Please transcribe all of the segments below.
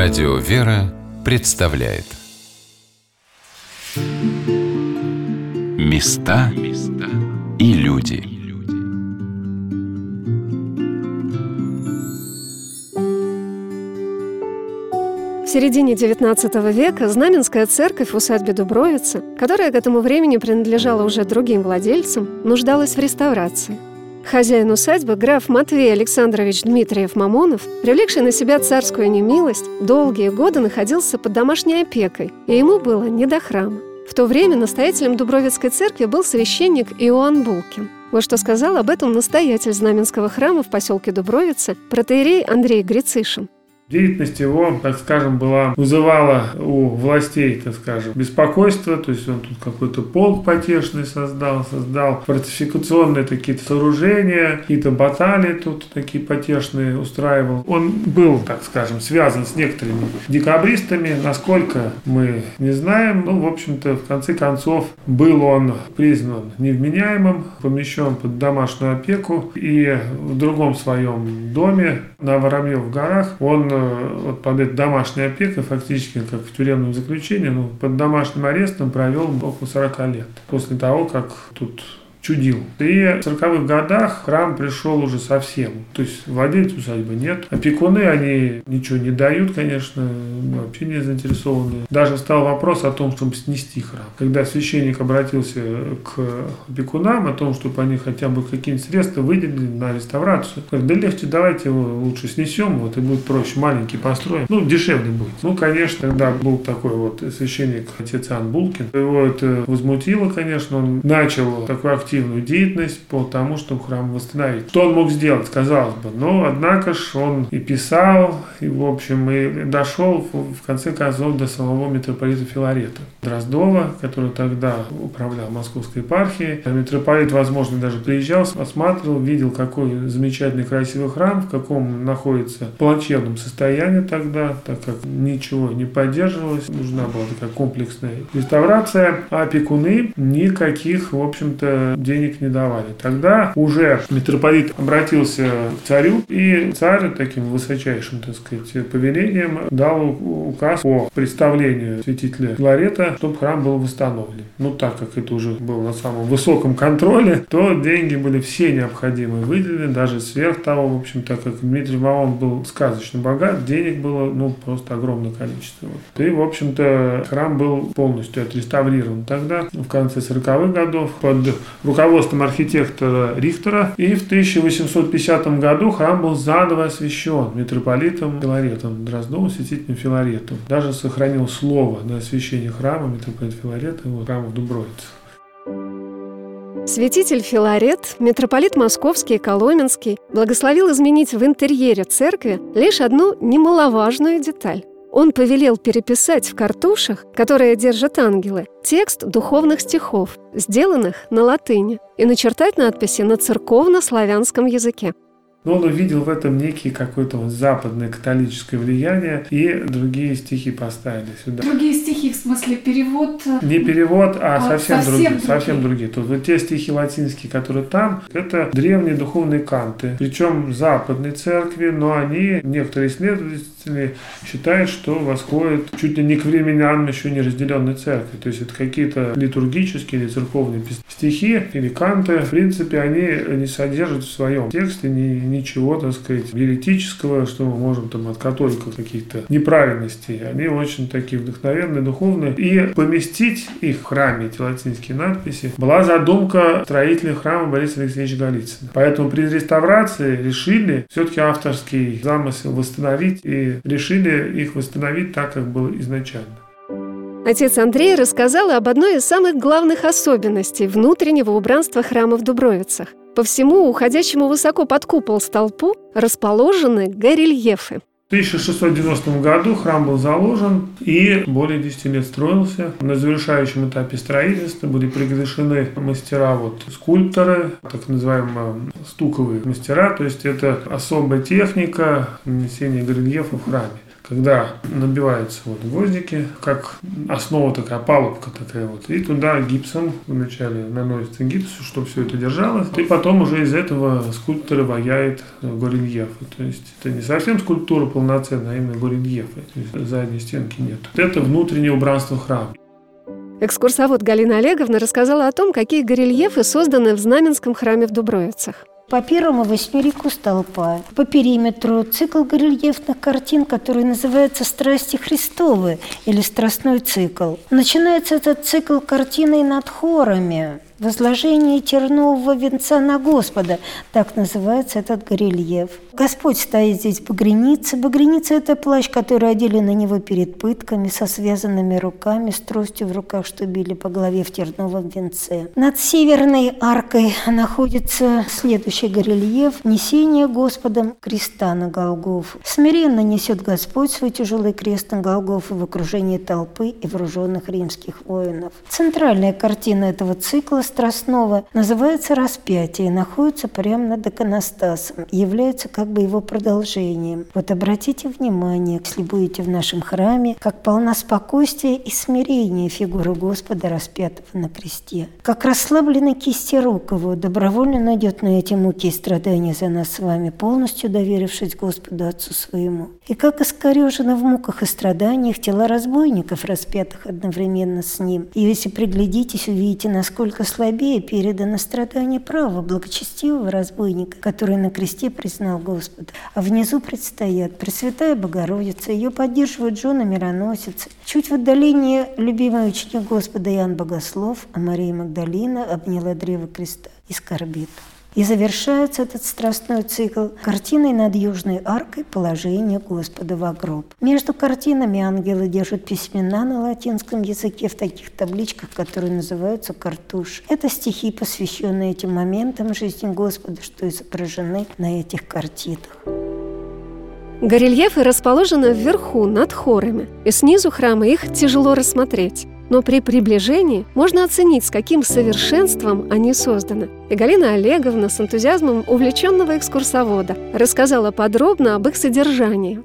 Радио «Вера» представляет Места и люди В середине XIX века Знаменская церковь в усадьбе Дубровица, которая к этому времени принадлежала уже другим владельцам, нуждалась в реставрации. Хозяин усадьбы, граф Матвей Александрович Дмитриев Мамонов, привлекший на себя царскую немилость, долгие годы находился под домашней опекой, и ему было не до храма. В то время настоятелем Дубровицкой церкви был священник Иоанн Булкин. Вот что сказал об этом настоятель Знаменского храма в поселке Дубровица, протеерей Андрей Грицишин. Деятельность его, так скажем, была, вызывала у властей, так скажем, беспокойство, то есть он тут какой-то полк потешный создал, создал фортификационные такие сооружения, какие-то баталии тут такие потешные устраивал. Он был, так скажем, связан с некоторыми декабристами, насколько мы не знаем, ну, в общем-то, в конце концов, был он признан невменяемым, помещен под домашнюю опеку, и в другом своем доме на Воробьев горах он вот под этой домашней опекой, фактически как в тюремном заключении, ну, под домашним арестом провел около 40 лет. После того, как тут чудил. И в 40-х годах храм пришел уже совсем. То есть владельца усадьбы нет. Опекуны, они ничего не дают, конечно, вообще не заинтересованы. Даже стал вопрос о том, чтобы снести храм. Когда священник обратился к опекунам о том, чтобы они хотя бы какие-нибудь средства выделили на реставрацию, говорят, да легче давайте его лучше снесем, вот и будет проще, маленький построим. Ну, дешевле будет. Ну, конечно, тогда был такой вот священник, отец Иоанн Булкин. Его это возмутило, конечно, он начал такой активный активную деятельность по тому, чтобы храм восстановить. Что он мог сделать, казалось бы. Но, однако ж, он и писал, и, в общем, и дошел, в конце концов, до самого митрополита Филарета Дроздова, который тогда управлял Московской епархией. Митрополит, возможно, даже приезжал, осматривал, видел, какой замечательный, красивый храм, в каком находится плачевном состоянии тогда, так как ничего не поддерживалось, нужна была такая комплексная реставрация, а опекуны никаких, в общем-то, денег не давали. Тогда уже митрополит обратился к царю, и царь таким высочайшим, так сказать, повелением дал указ о представлению святителя Филарета, чтобы храм был восстановлен. Ну, так как это уже было на самом высоком контроле, то деньги были все необходимые выделены, даже сверх того, в общем, так как Дмитрий Ваон был сказочно богат, денег было, ну, просто огромное количество. И, в общем-то, храм был полностью отреставрирован тогда, в конце 40-х годов, под руководством архитектора Рихтера. И в 1850 году храм был заново освящен митрополитом Филаретом, Дроздовым святителем Филаретом. Даже сохранил слово на освящение храма митрополит Филарета и вот, храма в Дубровице. Святитель Филарет, митрополит Московский и Коломенский, благословил изменить в интерьере церкви лишь одну немаловажную деталь он повелел переписать в картушах, которые держат ангелы, текст духовных стихов, сделанных на латыни, и начертать надписи на церковно-славянском языке. Но он увидел в этом некий какое-то западное католическое влияние, и другие стихи поставили сюда. Другие стихи, в смысле перевод? Э, Не перевод, а, а совсем, совсем другие. другие. Совсем другие. Тут вот те стихи латинские, которые там, это древние духовные канты. Причем западной церкви, но они, некоторые исследователи считают, что восходят чуть ли не к времени Анны еще не разделенной церкви. То есть это какие-то литургические или церковные стихи или канты. В принципе, они не содержат в своем тексте ни ничего, так сказать, еретического, что мы можем там от католиков каких-то неправильностей. Они очень такие вдохновенные, духовные. И поместить их в храме, эти латинские надписи, была задумка строителя храма Бориса Алексеевича Голицына. Поэтому при реставрации решили все-таки авторский замысел восстановить и решили их восстановить так, как было изначально. Отец Андрей рассказал об одной из самых главных особенностей внутреннего убранства храма в Дубровицах. По всему уходящему высоко под купол столпу расположены горельефы. В 1690 году храм был заложен и более 10 лет строился. На завершающем этапе строительства были приглашены мастера, вот, скульпторы, так называемые стуковые мастера, то есть это особая техника нанесения горельефа в храме когда набиваются вот гвоздики, как основа такая, палубка такая вот, и туда гипсом вначале наносится гипс, чтобы все это держалось, и потом уже из этого скульптор ваяет горельефы. То есть это не совсем скульптура полноценная, а именно горельефы. То есть задней стенки нет. Это внутреннее убранство храма. Экскурсовод Галина Олеговна рассказала о том, какие горельефы созданы в Знаменском храме в Дубровицах. По первому восьмерику столпа, по периметру цикл горельефных картин, который называется «Страсти Христовы» или «Страстной цикл». Начинается этот цикл картиной над хорами, Возложение тернового венца на Господа, так называется этот горельеф. Господь стоит здесь в багренице. Багреница – это плащ, который одели на него перед пытками, со связанными руками, с тростью в руках, что били по голове в терновом венце. Над северной аркой находится следующий горельеф – несение Господом креста на Голгофу. Смиренно несет Господь свой тяжелый крест на Голгофу в окружении толпы и вооруженных римских воинов. Центральная картина этого цикла Страстного называется «Распятие» и находится прямо над иконостасом, является как бы его продолжением. Вот обратите внимание, если будете в нашем храме, как полна спокойствия и смирения фигура Господа распятого на кресте. Как расслаблены кисти рук его, добровольно найдет на эти муки и страдания за нас с вами, полностью доверившись Господу Отцу своему. И как искорежено в муках и страданиях тела разбойников, распятых одновременно с ним. И если приглядитесь, увидите, насколько слабее передано страдание права благочестивого разбойника, который на кресте признал Господа. А внизу предстоят Пресвятая Богородица, ее поддерживают жены мироносицы. Чуть в отдалении любимый ученик Господа Иоанн Богослов, а Мария Магдалина обняла древо креста и скорбит. И завершается этот страстной цикл картиной над Южной аркой «Положение Господа в гроб». Между картинами ангелы держат письмена на латинском языке в таких табличках, которые называются картуш. Это стихи, посвященные этим моментам жизни Господа, что изображены на этих картинах. Горельефы расположены вверху, над хорами, и снизу храма их тяжело рассмотреть но при приближении можно оценить, с каким совершенством они созданы. И Галина Олеговна с энтузиазмом увлеченного экскурсовода рассказала подробно об их содержании.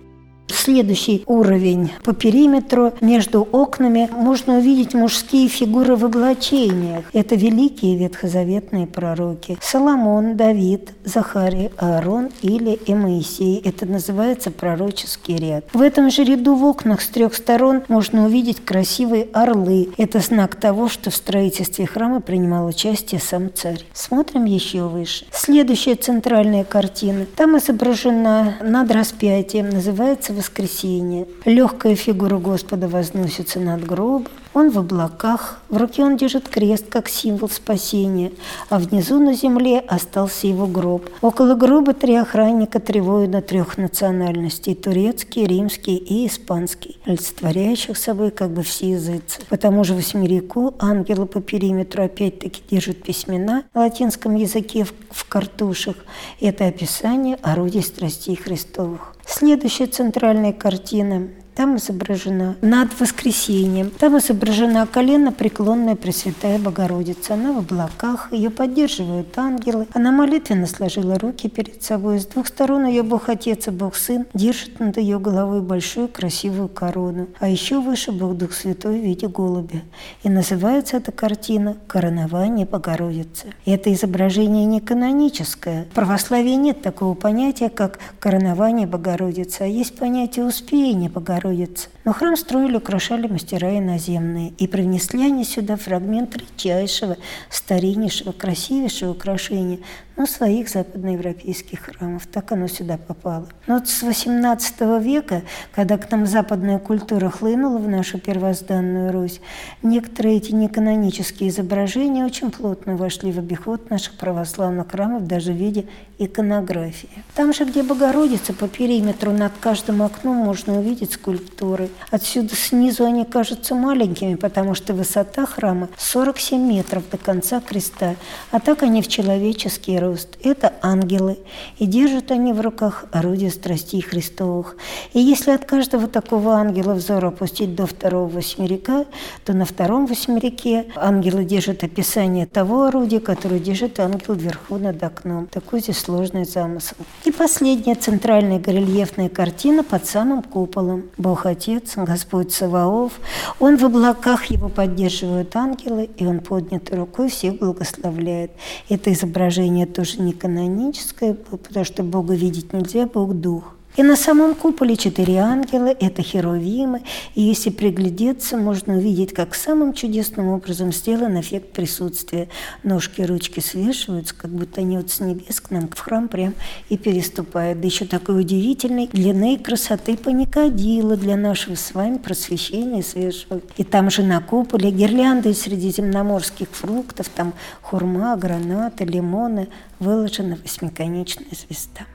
Следующий уровень. По периметру между окнами можно увидеть мужские фигуры в облачениях. Это великие ветхозаветные пророки. Соломон, Давид, Захарий, Аарон или Моисей. Это называется пророческий ряд. В этом же ряду в окнах с трех сторон можно увидеть красивые орлы. Это знак того, что в строительстве храма принимал участие сам царь. Смотрим еще выше. Следующая центральная картина. Там изображена над распятием. Называется воскресенье. Легкая фигура Господа возносится над гробом. Он в облаках, в руке он держит крест, как символ спасения, а внизу на земле остался его гроб. Около гроба три охранника три воина трех национальностей – турецкий, римский и испанский, олицетворяющих собой как бы все языцы. По тому же восьмерику ангелы по периметру опять-таки держат письмена на латинском языке в, в картушах. Это описание орудий страстей Христовых. Следующая центральная картина там изображена над воскресением. Там изображена колено преклонная Пресвятая Богородица. Она в облаках, ее поддерживают ангелы. Она молитвенно сложила руки перед собой. С двух сторон ее Бог Отец и Бог Сын держит над ее головой большую красивую корону. А еще выше Бог Дух Святой в виде голубя. И называется эта картина «Коронование Богородицы». И это изображение не каноническое. В православии нет такого понятия, как коронование Богородицы, а есть понятие успеяния Богородицы Богородицы. Но храм строили, украшали мастера иноземные, и привнесли они сюда фрагмент редчайшего, стариннейшего, красивейшего украшения, но своих западноевропейских храмов. Так оно сюда попало. Но вот с XVIII века, когда к нам западная культура хлынула в нашу первозданную Русь, некоторые эти неканонические изображения очень плотно вошли в обиход наших православных храмов даже в виде иконографии. Там же, где Богородица, по периметру над каждым окном можно увидеть скульптуры. Отсюда снизу они кажутся маленькими, потому что высота храма 47 метров до конца креста, а так они в человеческий рост. Это ангелы, и держат они в руках орудие страстей Христовых. И если от каждого такого ангела взор опустить до второго восьмерика, то на втором восьмерике ангелы держат описание того орудия, которое держит ангел вверху над окном. Такой здесь сложный замысел. И последняя центральная горельефная картина под самым куполом. Бог Отец, Господь Саваоф. Он в облаках его поддерживают ангелы, и он поднятой рукой всех благословляет. Это изображение тоже не каноническое, потому что Бога видеть нельзя, Бог – Дух. И на самом куполе четыре ангела – это херувимы, и если приглядеться, можно увидеть, как самым чудесным образом сделан эффект присутствия. Ножки, ручки свешиваются, как будто они вот с небес к нам в храм прям и переступают. Да еще такой удивительной длины и красоты паникодила для нашего с вами просвещения свешивают. И там же на куполе гирлянды из средиземноморских фруктов, там хурма, гранаты, лимоны, выложена восьмиконечная звезда.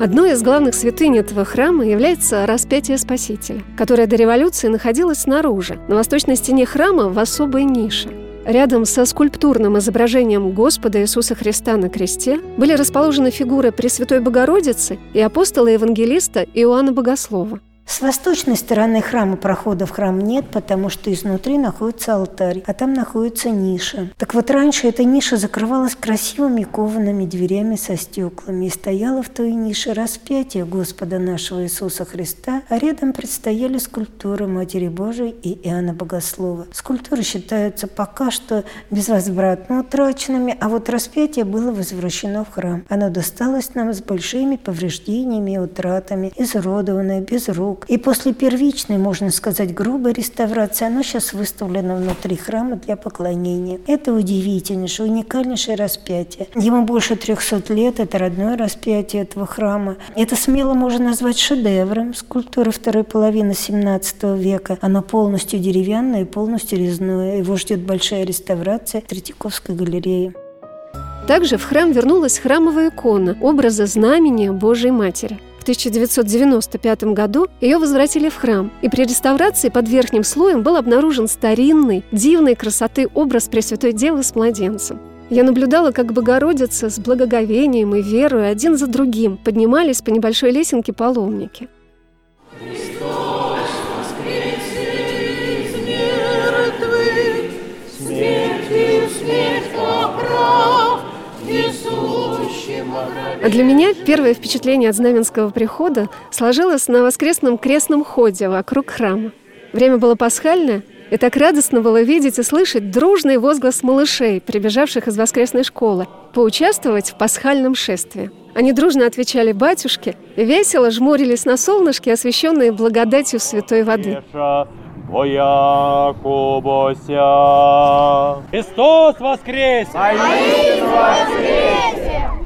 Одной из главных святынь этого храма является распятие Спасителя, которое до революции находилось снаружи, на восточной стене храма в особой нише. Рядом со скульптурным изображением Господа Иисуса Христа на кресте были расположены фигуры Пресвятой Богородицы и апостола-евангелиста Иоанна Богослова – с восточной стороны храма прохода в храм нет, потому что изнутри находится алтарь, а там находится ниша. Так вот, раньше эта ниша закрывалась красивыми коваными дверями со стеклами, и стояла в той нише распятие Господа нашего Иисуса Христа, а рядом предстояли скульптуры Матери Божией и Иоанна Богослова. Скульптуры считаются пока что безвозвратно утраченными, а вот распятие было возвращено в храм. Оно досталось нам с большими повреждениями и утратами, изуродованное, без рук, рук. И после первичной, можно сказать, грубой реставрации оно сейчас выставлено внутри храма для поклонения. Это удивительнейшее, уникальнейшее распятие. Ему больше 300 лет, это родное распятие этого храма. Это смело можно назвать шедевром скульптуры второй половины 17 века. Оно полностью деревянное и полностью резное. Его ждет большая реставрация Третьяковской галереи. Также в храм вернулась храмовая икона образа знамения Божьей Матери – 1995 году ее возвратили в храм, и при реставрации под верхним слоем был обнаружен старинный, дивной красоты образ Пресвятой Девы с младенцем. Я наблюдала, как Богородица с благоговением и верой один за другим поднимались по небольшой лесенке паломники. Для меня первое впечатление от знаменского прихода сложилось на воскресном крестном ходе вокруг храма. Время было пасхальное, и так радостно было видеть и слышать дружный возглас малышей, прибежавших из воскресной школы, поучаствовать в пасхальном шествии. Они дружно отвечали батюшке и весело жмурились на солнышке, освященные благодатью святой воды. Христос воскресе! воскресе!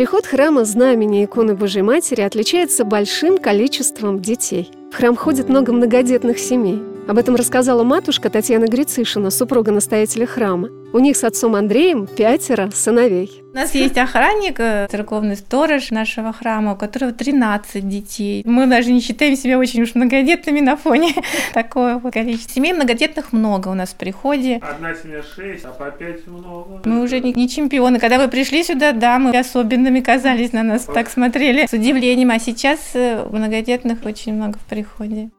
Приход храма знамени иконы Божьей Матери отличается большим количеством детей. В храм ходит много многодетных семей. Об этом рассказала матушка Татьяна Грицишина, супруга настоятеля храма. У них с отцом Андреем пятеро сыновей. У нас есть охранник, э, церковный сторож нашего храма, у которого 13 детей. Мы даже не считаем себя очень уж многодетными на фоне такого вот количества. Семей многодетных много у нас в приходе. Одна семья 6, а по 5 много. Мы уже не, не чемпионы. Когда вы пришли сюда, да, мы особенными казались на нас, так смотрели с удивлением. А сейчас э, многодетных очень много в приходе.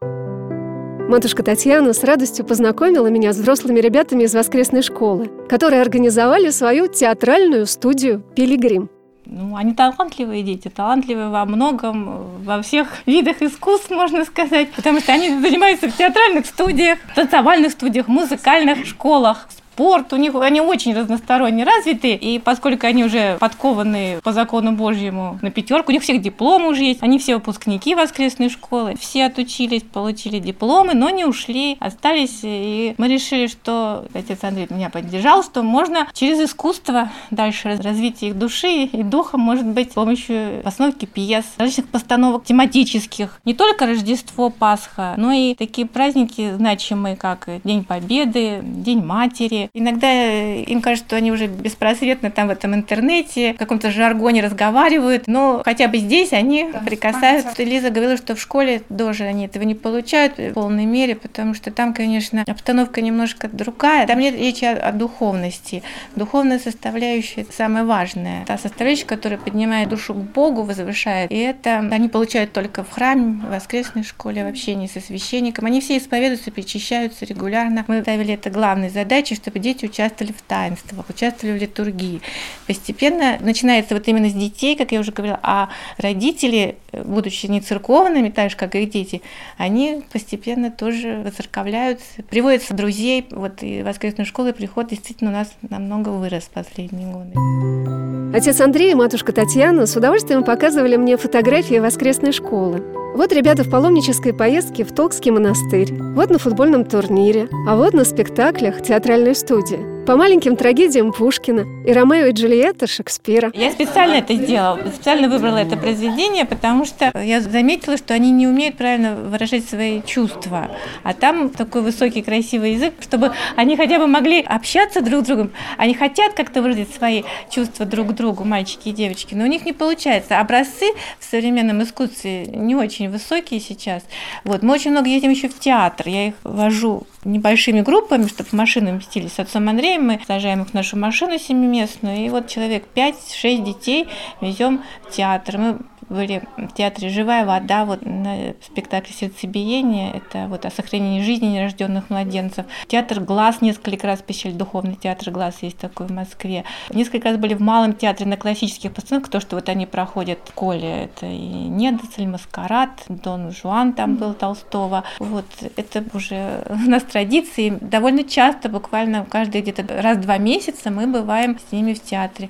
Матушка Татьяна с радостью познакомила меня с взрослыми ребятами из воскресной школы, которые организовали свою театральную студию «Пилигрим». Ну, они талантливые дети, талантливые во многом, во всех видах искусств, можно сказать, потому что они занимаются в театральных студиях, танцевальных студиях, музыкальных школах, спорт, у них они очень разносторонне развиты, и поскольку они уже подкованы по закону Божьему на пятерку, у них всех дипломы уже есть, они все выпускники воскресной школы, все отучились, получили дипломы, но не ушли, остались, и мы решили, что отец Андрей меня поддержал, что можно через искусство дальше развить их души и духа, может быть, с помощью постановки пьес, различных постановок тематических, не только Рождество, Пасха, но и такие праздники значимые, как День Победы, День Матери, Иногда э, им кажется, что они уже беспросветно там в этом интернете, в каком-то жаргоне разговаривают, но хотя бы здесь они да, прикасаются. Лиза говорила, что в школе тоже они этого не получают в полной мере, потому что там, конечно, обстановка немножко другая. Там нет речи о, о духовности. Духовная составляющая самая важная. Та составляющая, которая поднимает душу к Богу, возвышает. И это они получают только в храме, в воскресной школе, в общении со священником. Они все исповедуются, причащаются регулярно. Мы ставили это главной задачей, чтобы дети участвовали в таинствах, участвовали в литургии. Постепенно начинается вот именно с детей, как я уже говорила, а родители, будучи не церковными, так же, как и дети, они постепенно тоже воцерковляются, приводятся друзей. Вот и воскресную школу приход действительно у нас намного вырос в последние годы. Отец Андрей и матушка Татьяна с удовольствием показывали мне фотографии воскресной школы. Вот ребята в паломнической поездке в Токский монастырь, вот на футбольном турнире, а вот на спектаклях театральной studzie. По маленьким трагедиям Пушкина и Ромео и Джульетта Шекспира. Я специально это сделала, специально выбрала это произведение, потому что я заметила, что они не умеют правильно выражать свои чувства. А там такой высокий красивый язык, чтобы они хотя бы могли общаться друг с другом. Они хотят как-то выразить свои чувства друг к другу, мальчики и девочки, но у них не получается. Образцы в современном искусстве не очень высокие сейчас. Вот. Мы очень много едем еще в театр. Я их вожу небольшими группами, чтобы в машину вместились с отцом Андреем. Мы сажаем их в нашу машину семиместную, и вот человек 5-6 детей везем в театр. Мы были в театре «Живая вода», вот на спектакле «Сердцебиение», это вот о сохранении жизни нерожденных младенцев. Театр «Глаз» несколько раз посещали, духовный театр «Глаз» есть такой в Москве. Несколько раз были в Малом театре на классических постановках, то, что вот они проходят в школе, это и «Недоцель», «Маскарад», «Дон Жуан» там был Толстого. Вот это уже у нас традиции. Довольно часто, буквально каждые где-то раз в два месяца мы бываем с ними в театре.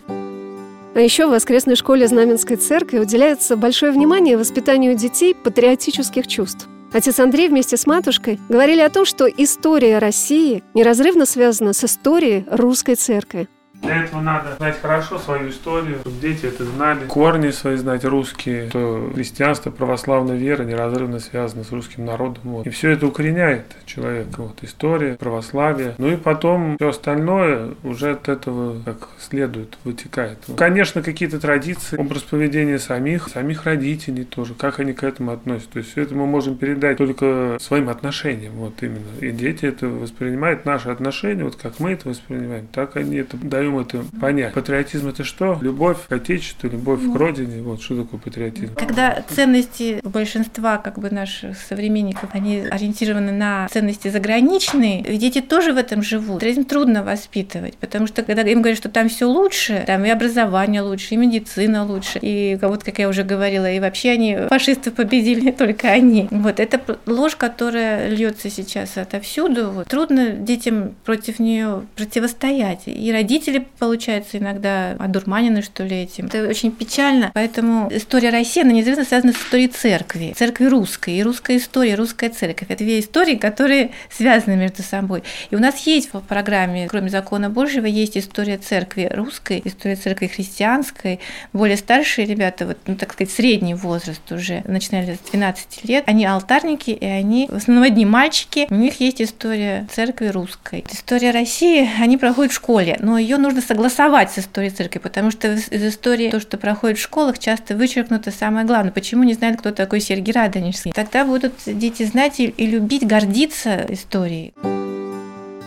А еще в воскресной школе Знаменской церкви уделяется большое внимание воспитанию детей патриотических чувств. Отец Андрей вместе с матушкой говорили о том, что история России неразрывно связана с историей русской церкви. Для этого надо знать хорошо свою историю, чтобы дети это знали. Корни свои знать русские, что христианство, православная вера неразрывно связана с русским народом. Вот. И все это укореняет человека. Вот история, православие. Ну и потом все остальное уже от этого как следует, вытекает. Конечно, какие-то традиции, образ поведения самих, самих родителей тоже, как они к этому относятся. То есть все это мы можем передать только своим отношениям. Вот именно. И дети это воспринимают, наши отношения, вот как мы это воспринимаем, так они это дают даем это понять. Патриотизм это что? Любовь к Отечеству, любовь к родине. Вот что такое патриотизм. Когда ценности большинства как бы наших современников, они ориентированы на ценности заграничные, дети тоже в этом живут. Патриотизм трудно воспитывать, потому что когда им говорят, что там все лучше, там и образование лучше, и медицина лучше, и вот, как я уже говорила, и вообще они фашистов победили не только они. Вот это ложь, которая льется сейчас отовсюду. Вот. Трудно детям против нее противостоять. И родители получается, иногда одурманены, что ли, этим. Это очень печально. Поэтому история России, она неизбежно связана с историей церкви, церкви русской, и русская история, русская церковь. Это две истории, которые связаны между собой. И у нас есть в программе, кроме закона Божьего, есть история церкви русской, история церкви христианской. Более старшие ребята, вот, ну, так сказать, средний возраст уже, начинали с 12 лет, они алтарники, и они в основном одни мальчики, у них есть история церкви русской. История России, они проходят в школе, но ее нужно нужно согласовать с историей церкви, потому что из истории то, что проходит в школах, часто вычеркнуто самое главное. Почему не знают, кто такой Сергий Радонежский? Тогда будут дети знать и, и любить, гордиться историей.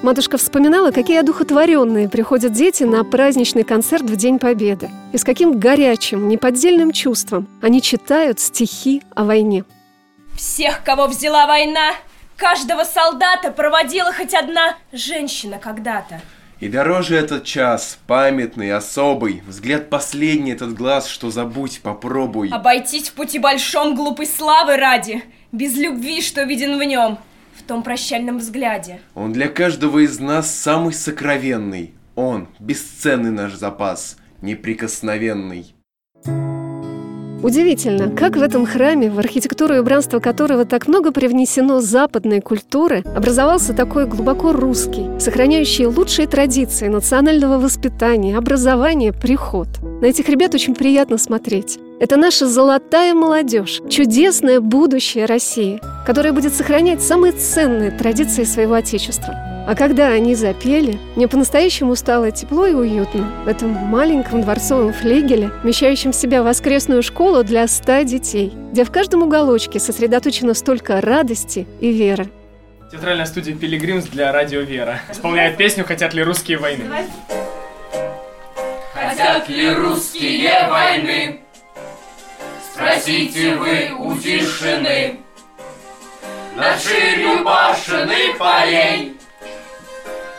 Матушка вспоминала, какие одухотворенные приходят дети на праздничный концерт в День Победы. И с каким горячим, неподдельным чувством они читают стихи о войне. Всех, кого взяла война, каждого солдата проводила хоть одна женщина когда-то. И дороже этот час, памятный, особый, Взгляд последний этот глаз, что забудь, попробуй. Обойтись в пути большом глупой славы ради, Без любви, что виден в нем, В том прощальном взгляде. Он для каждого из нас самый сокровенный, Он, бесценный наш запас, неприкосновенный. Удивительно, как в этом храме, в архитектуру и убранство которого так много привнесено западной культуры, образовался такой глубоко русский, сохраняющий лучшие традиции национального воспитания, образования, приход. На этих ребят очень приятно смотреть. Это наша золотая молодежь, чудесное будущее России, которая будет сохранять самые ценные традиции своего Отечества. А когда они запели, мне по-настоящему стало тепло и уютно в этом маленьком дворцовом флигеле, вмещающем в себя воскресную школу для ста детей, где в каждом уголочке сосредоточено столько радости и веры. Театральная студия «Пилигримс» для радио «Вера» исполняет песню «Хотят ли русские войны». Хотят ли русские войны? Спросите вы у тишины Над ширью башен и полей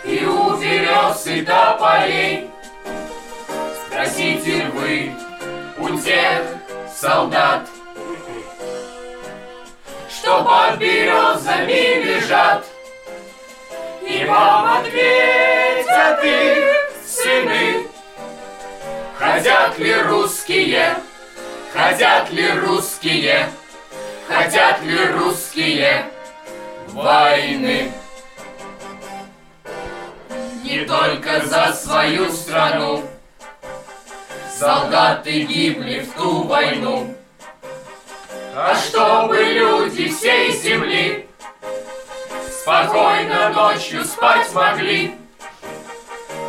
И у берез и тополей Спросите вы у тех солдат Что под березами лежат. И вам ответят их сыны Хотят ли русские? Хотят ли русские, хотят ли русские войны? Не только за свою страну. Солдаты гибли в ту войну. А чтобы люди всей земли Спокойно ночью спать могли.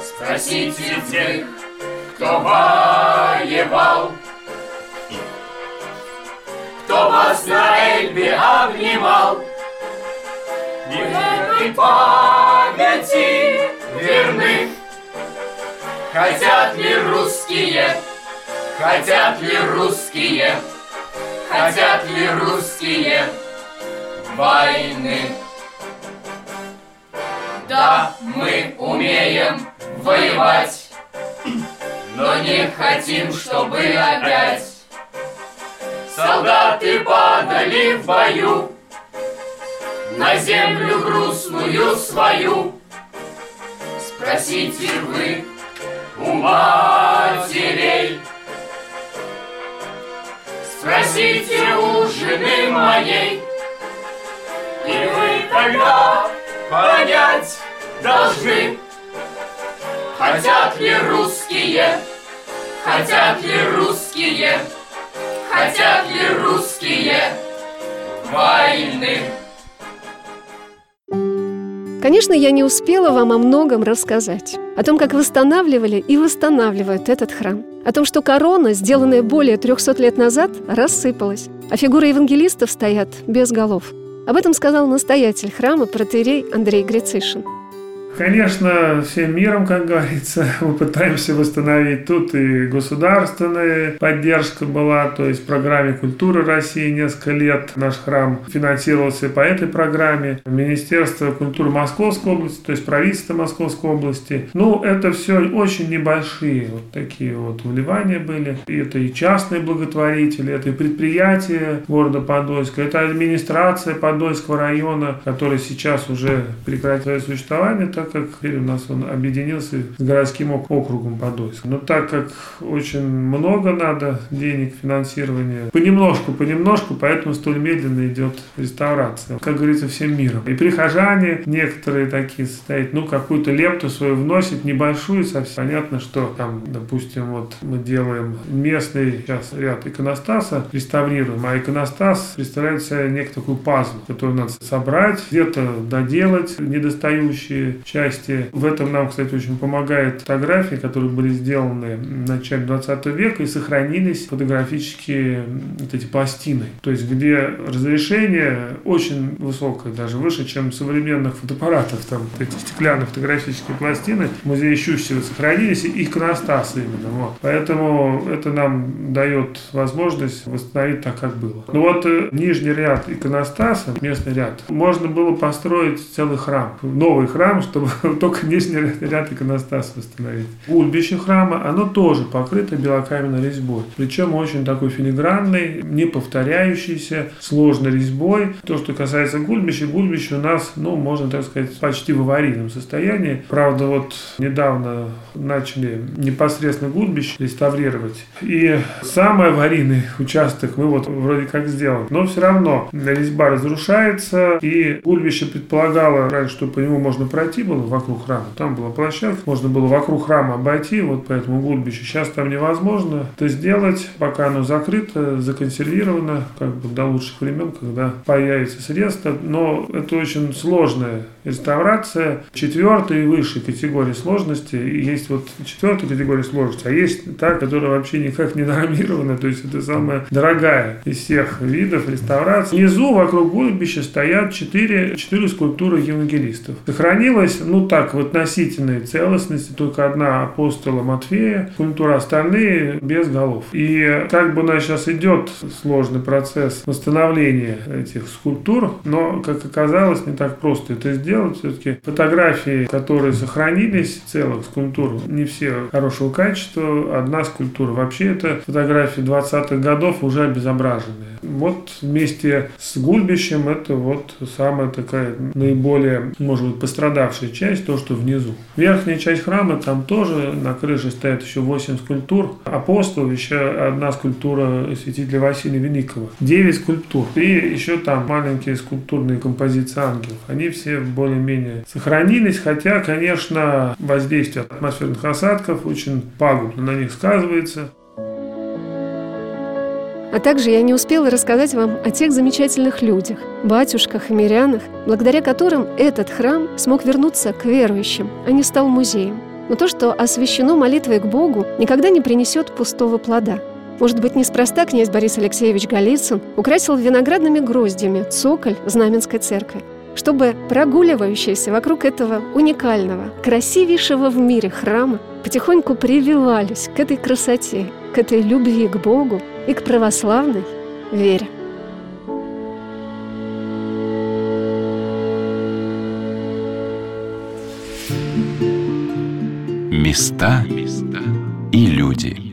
Спросите тех, кто воевал. Кто вас на Эльбе обнимал. И этой памяти верны. Хотят ли русские, хотят ли русские, хотят ли русские войны? Да, мы умеем воевать, но не хотим, чтобы опять Солдаты падали в бою На землю грустную свою. Спросите вы у матерей. Спросите у жены моей. И вы тогда понять должны Хотят ли русские, хотят ли русские Хотят ли русские войны? Конечно, я не успела вам о многом рассказать. О том, как восстанавливали и восстанавливают этот храм. О том, что корона, сделанная более 300 лет назад, рассыпалась. А фигуры евангелистов стоят без голов. Об этом сказал настоятель храма протеерей Андрей Грицишин. Конечно, всем миром, как говорится, мы пытаемся восстановить. Тут и государственная поддержка была, то есть в программе культуры России несколько лет наш храм финансировался по этой программе. Министерство культуры Московской области, то есть правительство Московской области. Ну, это все очень небольшие вот такие вот вливания были. И это и частные благотворители, это и предприятия города Подольска, это администрация Подольского района, которая сейчас уже прекратила существование, так как теперь у нас он объединился с городским округом Подольск. Но так как очень много надо денег финансирования, понемножку, понемножку, поэтому столь медленно идет реставрация. Как говорится, всем миром. И прихожане некоторые такие стоят, ну, какую-то лепту свою вносят, небольшую совсем. Понятно, что там, допустим, вот мы делаем местный сейчас ряд иконостаса, реставрируем, а иконостас представляет себя некую такую пазлу, которую надо собрать, где-то доделать недостающие части. В этом нам, кстати, очень помогает фотографии, которые были сделаны в начале 20 века и сохранились фотографические вот эти пластины. То есть, где разрешение очень высокое, даже выше, чем современных фотоаппаратов. Там эти стеклянные фотографические пластины в музее Щущева сохранились, и иконостасы именно. Вот. Поэтому это нам дает возможность восстановить так, как было. Ну вот э, нижний ряд иконостаса, местный ряд, можно было построить целый храм. Новый храм, чтобы чтобы только нижний ряд иконостас восстановить. Гульбище храма, оно тоже покрыто белокаменной резьбой. Причем очень такой филигранной, не повторяющейся, сложной резьбой. То, что касается гульбища, гульбище у нас, ну, можно так сказать, почти в аварийном состоянии. Правда, вот недавно начали непосредственно гульбище реставрировать. И самый аварийный участок мы вот вроде как сделали. Но все равно резьба разрушается, и гульбище предполагало раньше, что по нему можно пройти было вокруг храма. Там была площадка, можно было вокруг храма обойти, вот по этому гульбищу. Сейчас там невозможно это сделать, пока оно закрыто, законсервировано, как бы до лучших времен, когда появится средства. Но это очень сложная реставрация четвертой и высшей категории сложности. Есть вот четвертая категория сложности, а есть та, которая вообще никак не нормирована, то есть это самая дорогая из всех видов реставрации. Внизу вокруг гульбища стоят четыре, четыре скульптуры евангелистов. Сохранилась, ну так, в относительной целостности только одна апостола Матфея, скульптура остальные без голов. И как бы у нас сейчас идет сложный процесс восстановления этих скульптур, но, как оказалось, не так просто это сделать. Все-таки фотографии, которые сохранились целых скульптур, не все хорошего качества. Одна скульптура вообще это фотографии 20-х годов уже обезображенные. Вот вместе с гульбищем это вот самая такая наиболее, может быть, пострадавшая часть, то, что внизу. Верхняя часть храма, там тоже на крыше стоят еще 8 скульптур. Апостол, еще одна скульптура святителя Василия Великого. 9 скульптур. И еще там маленькие скульптурные композиции ангелов. Они все более-менее сохранились, хотя, конечно, воздействие атмосферных осадков очень пагубно на них сказывается. А также я не успела рассказать вам о тех замечательных людях, батюшках и мирянах, благодаря которым этот храм смог вернуться к верующим, а не стал музеем. Но то, что освящено молитвой к Богу, никогда не принесет пустого плода. Может быть, неспроста князь Борис Алексеевич Голицын украсил виноградными гроздями цоколь Знаменской церкви, чтобы прогуливающиеся вокруг этого уникального, красивейшего в мире храма потихоньку прививались к этой красоте, к этой любви к Богу и к православной вере. Места и люди.